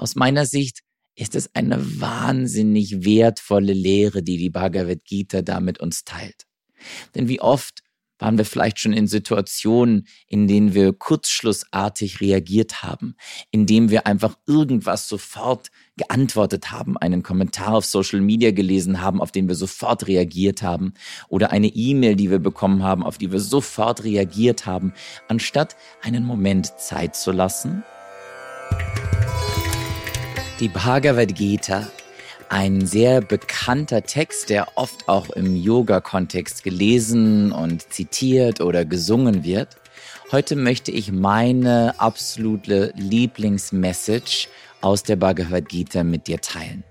Aus meiner Sicht ist es eine wahnsinnig wertvolle Lehre, die die Bhagavad Gita da mit uns teilt. Denn wie oft waren wir vielleicht schon in Situationen, in denen wir kurzschlussartig reagiert haben, indem wir einfach irgendwas sofort geantwortet haben, einen Kommentar auf Social Media gelesen haben, auf den wir sofort reagiert haben, oder eine E-Mail, die wir bekommen haben, auf die wir sofort reagiert haben, anstatt einen Moment Zeit zu lassen. Die Bhagavad Gita ein sehr bekannter Text, der oft auch im Yoga-Kontext gelesen und zitiert oder gesungen wird. Heute möchte ich meine absolute Lieblingsmessage aus der Bhagavad Gita mit dir teilen.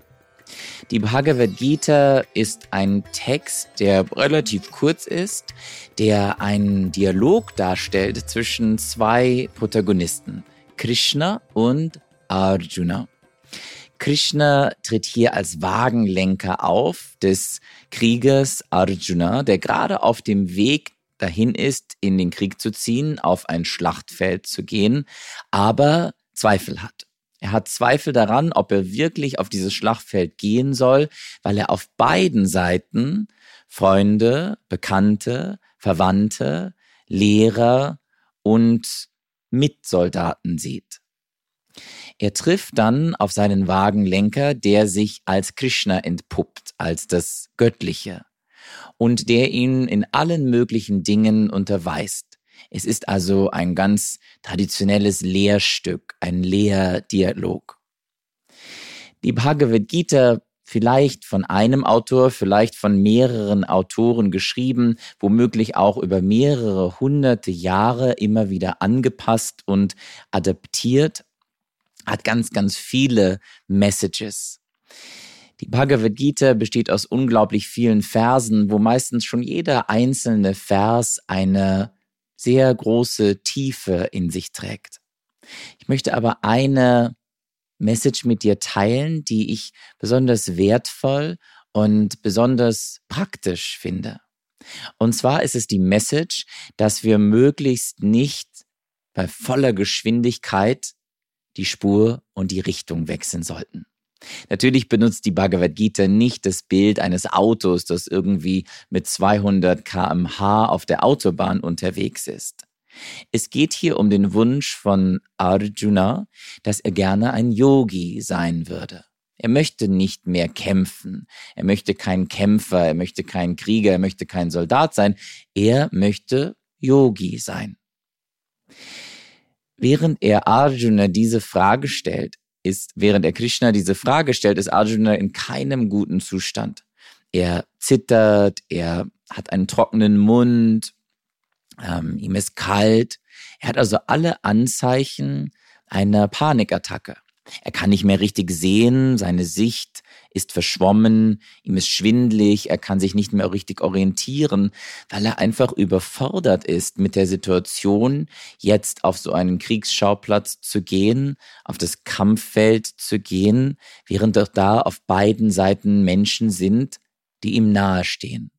Die Bhagavad Gita ist ein Text, der relativ kurz ist, der einen Dialog darstellt zwischen zwei Protagonisten, Krishna und Arjuna. Krishna tritt hier als Wagenlenker auf des Kriegers Arjuna, der gerade auf dem Weg dahin ist, in den Krieg zu ziehen, auf ein Schlachtfeld zu gehen, aber Zweifel hat. Er hat Zweifel daran, ob er wirklich auf dieses Schlachtfeld gehen soll, weil er auf beiden Seiten Freunde, Bekannte, Verwandte, Lehrer und Mitsoldaten sieht. Er trifft dann auf seinen Wagenlenker, der sich als Krishna entpuppt, als das Göttliche und der ihn in allen möglichen Dingen unterweist. Es ist also ein ganz traditionelles Lehrstück, ein Lehrdialog. Die Bhagavad Gita vielleicht von einem Autor, vielleicht von mehreren Autoren geschrieben, womöglich auch über mehrere hunderte Jahre immer wieder angepasst und adaptiert hat ganz, ganz viele Messages. Die Bhagavad Gita besteht aus unglaublich vielen Versen, wo meistens schon jeder einzelne Vers eine sehr große Tiefe in sich trägt. Ich möchte aber eine Message mit dir teilen, die ich besonders wertvoll und besonders praktisch finde. Und zwar ist es die Message, dass wir möglichst nicht bei voller Geschwindigkeit die Spur und die Richtung wechseln sollten. Natürlich benutzt die Bhagavad Gita nicht das Bild eines Autos, das irgendwie mit 200 kmh auf der Autobahn unterwegs ist. Es geht hier um den Wunsch von Arjuna, dass er gerne ein Yogi sein würde. Er möchte nicht mehr kämpfen. Er möchte kein Kämpfer, er möchte kein Krieger, er möchte kein Soldat sein. Er möchte Yogi sein. Während er Arjuna diese Frage stellt, ist, während er Krishna diese Frage stellt, ist Arjuna in keinem guten Zustand. Er zittert, er hat einen trockenen Mund, ähm, ihm ist kalt. Er hat also alle Anzeichen einer Panikattacke. Er kann nicht mehr richtig sehen, seine Sicht ist verschwommen, ihm ist schwindlig, er kann sich nicht mehr richtig orientieren, weil er einfach überfordert ist mit der Situation, jetzt auf so einen Kriegsschauplatz zu gehen, auf das Kampffeld zu gehen, während doch da auf beiden Seiten Menschen sind, die ihm nahestehen.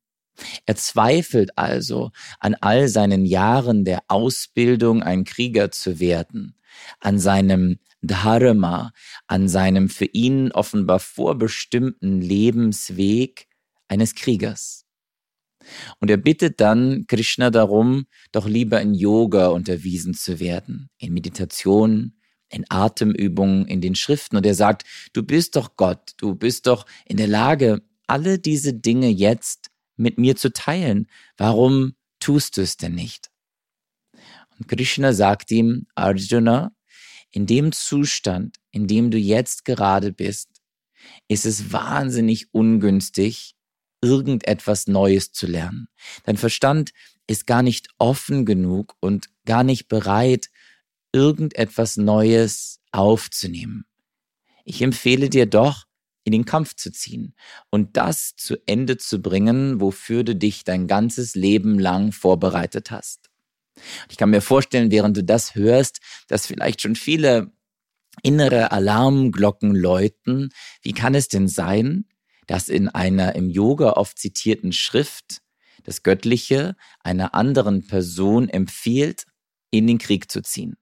Er zweifelt also an all seinen Jahren der Ausbildung, ein Krieger zu werden, an seinem Dharma, an seinem für ihn offenbar vorbestimmten Lebensweg eines Kriegers. Und er bittet dann Krishna darum, doch lieber in Yoga unterwiesen zu werden, in Meditation, in Atemübungen, in den Schriften. Und er sagt, du bist doch Gott, du bist doch in der Lage, alle diese Dinge jetzt mit mir zu teilen. Warum tust du es denn nicht? Und Krishna sagt ihm, Arjuna, in dem Zustand, in dem du jetzt gerade bist, ist es wahnsinnig ungünstig, irgendetwas Neues zu lernen. Dein Verstand ist gar nicht offen genug und gar nicht bereit, irgendetwas Neues aufzunehmen. Ich empfehle dir doch, in den Kampf zu ziehen und das zu Ende zu bringen, wofür du dich dein ganzes Leben lang vorbereitet hast. Ich kann mir vorstellen, während du das hörst, dass vielleicht schon viele innere Alarmglocken läuten. Wie kann es denn sein, dass in einer im Yoga oft zitierten Schrift das Göttliche einer anderen Person empfiehlt, in den Krieg zu ziehen?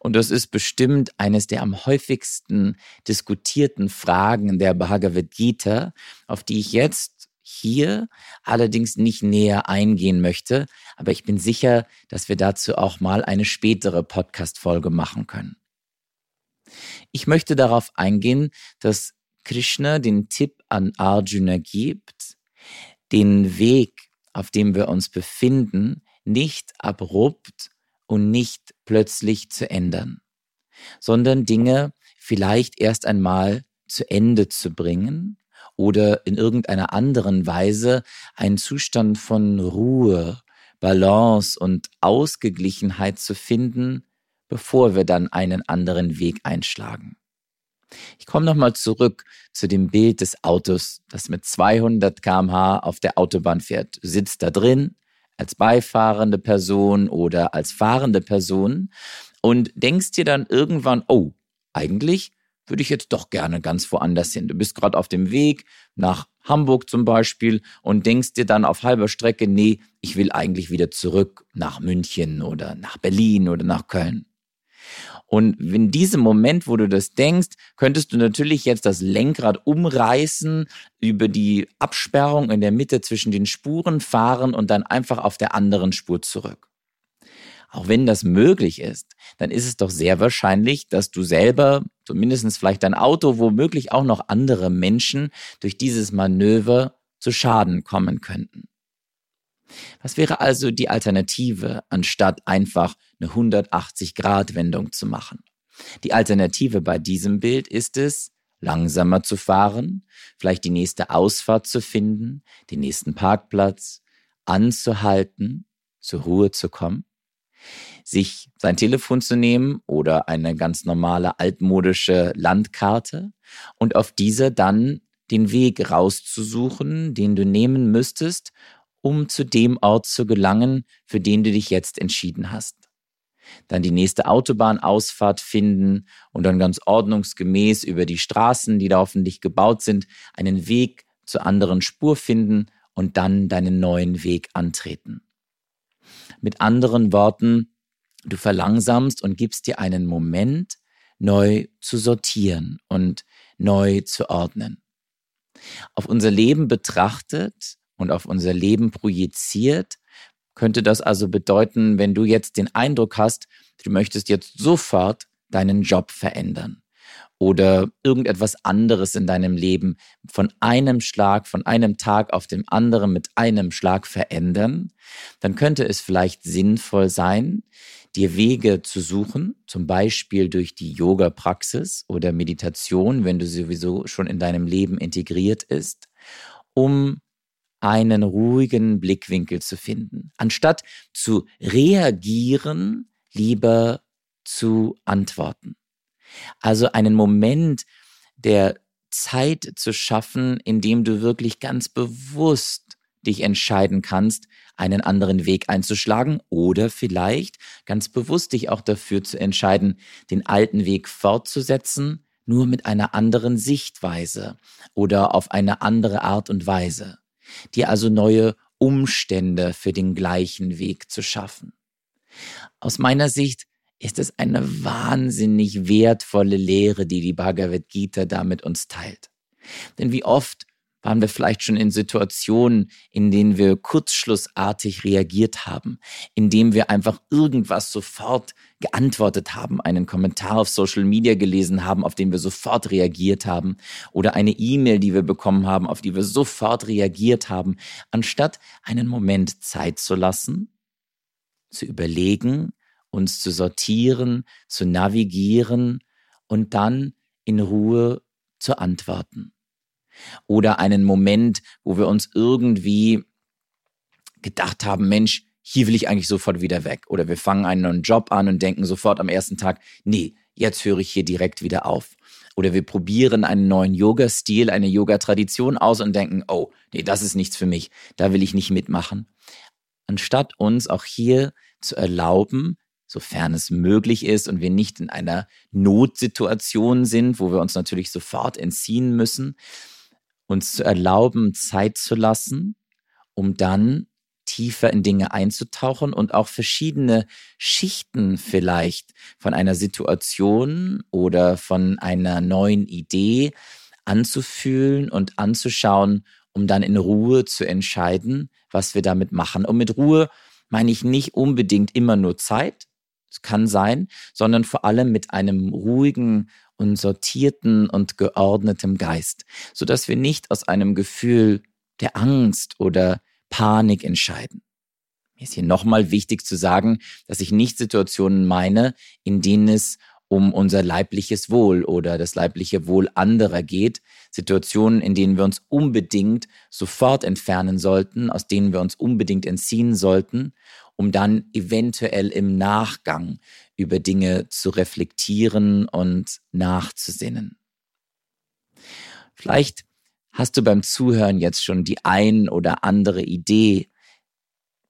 Und das ist bestimmt eines der am häufigsten diskutierten Fragen der Bhagavad Gita, auf die ich jetzt hier allerdings nicht näher eingehen möchte, aber ich bin sicher, dass wir dazu auch mal eine spätere Podcast-Folge machen können. Ich möchte darauf eingehen, dass Krishna den Tipp an Arjuna gibt, den Weg, auf dem wir uns befinden, nicht abrupt und nicht plötzlich zu ändern, sondern Dinge vielleicht erst einmal zu Ende zu bringen oder in irgendeiner anderen Weise einen Zustand von Ruhe, Balance und Ausgeglichenheit zu finden, bevor wir dann einen anderen Weg einschlagen. Ich komme nochmal zurück zu dem Bild des Autos, das mit 200 kmh auf der Autobahn fährt. Du sitzt da drin als beifahrende Person oder als fahrende Person und denkst dir dann irgendwann, oh, eigentlich würde ich jetzt doch gerne ganz woanders hin. Du bist gerade auf dem Weg nach Hamburg zum Beispiel und denkst dir dann auf halber Strecke, nee, ich will eigentlich wieder zurück nach München oder nach Berlin oder nach Köln. Und in diesem Moment, wo du das denkst, könntest du natürlich jetzt das Lenkrad umreißen, über die Absperrung in der Mitte zwischen den Spuren fahren und dann einfach auf der anderen Spur zurück. Auch wenn das möglich ist, dann ist es doch sehr wahrscheinlich, dass du selber, zumindest vielleicht dein Auto, womöglich auch noch andere Menschen durch dieses Manöver zu Schaden kommen könnten. Was wäre also die Alternative, anstatt einfach eine 180-Grad-Wendung zu machen? Die Alternative bei diesem Bild ist es, langsamer zu fahren, vielleicht die nächste Ausfahrt zu finden, den nächsten Parkplatz, anzuhalten, zur Ruhe zu kommen, sich sein Telefon zu nehmen oder eine ganz normale altmodische Landkarte und auf dieser dann den Weg rauszusuchen, den du nehmen müsstest, um zu dem Ort zu gelangen, für den du dich jetzt entschieden hast. Dann die nächste Autobahnausfahrt finden und dann ganz ordnungsgemäß über die Straßen, die da hoffentlich gebaut sind, einen Weg zur anderen Spur finden und dann deinen neuen Weg antreten. Mit anderen Worten, du verlangsamst und gibst dir einen Moment, neu zu sortieren und neu zu ordnen. Auf unser Leben betrachtet und auf unser Leben projiziert, könnte das also bedeuten, wenn du jetzt den Eindruck hast, du möchtest jetzt sofort deinen Job verändern oder irgendetwas anderes in deinem Leben von einem Schlag, von einem Tag auf dem anderen mit einem Schlag verändern, dann könnte es vielleicht sinnvoll sein, dir Wege zu suchen, zum Beispiel durch die Yoga-Praxis oder Meditation, wenn du sowieso schon in deinem Leben integriert ist, um einen ruhigen Blickwinkel zu finden. Anstatt zu reagieren, lieber zu antworten. Also einen Moment der Zeit zu schaffen, in dem du wirklich ganz bewusst dich entscheiden kannst, einen anderen Weg einzuschlagen oder vielleicht ganz bewusst dich auch dafür zu entscheiden, den alten Weg fortzusetzen, nur mit einer anderen Sichtweise oder auf eine andere Art und Weise dir also neue Umstände für den gleichen Weg zu schaffen. Aus meiner Sicht ist es eine wahnsinnig wertvolle Lehre, die die Bhagavad Gita da mit uns teilt. Denn wie oft waren wir vielleicht schon in Situationen, in denen wir kurzschlussartig reagiert haben, indem wir einfach irgendwas sofort geantwortet haben, einen Kommentar auf Social Media gelesen haben, auf den wir sofort reagiert haben, oder eine E-Mail, die wir bekommen haben, auf die wir sofort reagiert haben, anstatt einen Moment Zeit zu lassen, zu überlegen, uns zu sortieren, zu navigieren und dann in Ruhe zu antworten oder einen Moment, wo wir uns irgendwie gedacht haben, Mensch, hier will ich eigentlich sofort wieder weg. Oder wir fangen einen neuen Job an und denken sofort am ersten Tag, nee, jetzt höre ich hier direkt wieder auf. Oder wir probieren einen neuen Yoga-Stil, eine Yoga-Tradition aus und denken, oh, nee, das ist nichts für mich, da will ich nicht mitmachen. Anstatt uns auch hier zu erlauben, sofern es möglich ist und wir nicht in einer Notsituation sind, wo wir uns natürlich sofort entziehen müssen, uns zu erlauben, Zeit zu lassen, um dann tiefer in Dinge einzutauchen und auch verschiedene Schichten vielleicht von einer Situation oder von einer neuen Idee anzufühlen und anzuschauen, um dann in Ruhe zu entscheiden, was wir damit machen. Und mit Ruhe meine ich nicht unbedingt immer nur Zeit, kann sein, sondern vor allem mit einem ruhigen und sortierten und geordneten Geist, so dass wir nicht aus einem Gefühl der Angst oder Panik entscheiden. Mir ist hier nochmal wichtig zu sagen, dass ich nicht Situationen meine, in denen es um unser leibliches Wohl oder das leibliche Wohl anderer geht. Situationen, in denen wir uns unbedingt sofort entfernen sollten, aus denen wir uns unbedingt entziehen sollten, um dann eventuell im Nachgang über Dinge zu reflektieren und nachzusinnen. Vielleicht hast du beim Zuhören jetzt schon die ein oder andere Idee,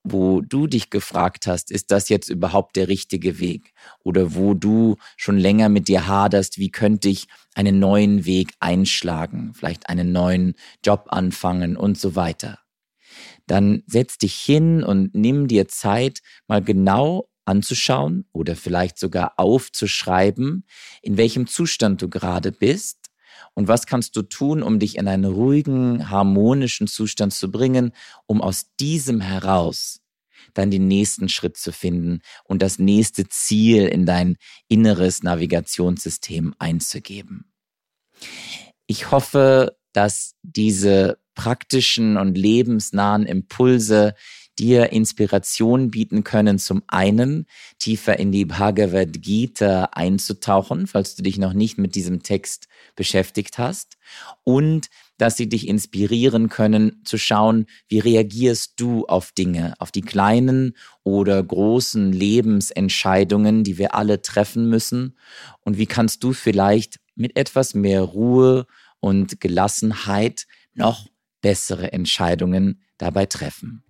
wo du dich gefragt hast, ist das jetzt überhaupt der richtige Weg? Oder wo du schon länger mit dir haderst, wie könnte ich einen neuen Weg einschlagen, vielleicht einen neuen Job anfangen und so weiter. Dann setz dich hin und nimm dir Zeit, mal genau anzuschauen oder vielleicht sogar aufzuschreiben, in welchem Zustand du gerade bist und was kannst du tun, um dich in einen ruhigen, harmonischen Zustand zu bringen, um aus diesem heraus dann den nächsten Schritt zu finden und das nächste Ziel in dein inneres Navigationssystem einzugeben. Ich hoffe, dass diese praktischen und lebensnahen Impulse dir Inspiration bieten können, zum einen tiefer in die Bhagavad Gita einzutauchen, falls du dich noch nicht mit diesem Text beschäftigt hast, und dass sie dich inspirieren können, zu schauen, wie reagierst du auf Dinge, auf die kleinen oder großen Lebensentscheidungen, die wir alle treffen müssen, und wie kannst du vielleicht mit etwas mehr Ruhe und Gelassenheit noch bessere Entscheidungen dabei treffen.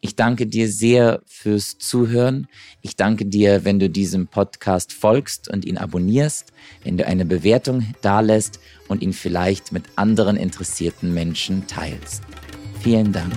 Ich danke dir sehr fürs Zuhören. Ich danke dir, wenn du diesem Podcast folgst und ihn abonnierst, wenn du eine Bewertung dalässt und ihn vielleicht mit anderen interessierten Menschen teilst. Vielen Dank.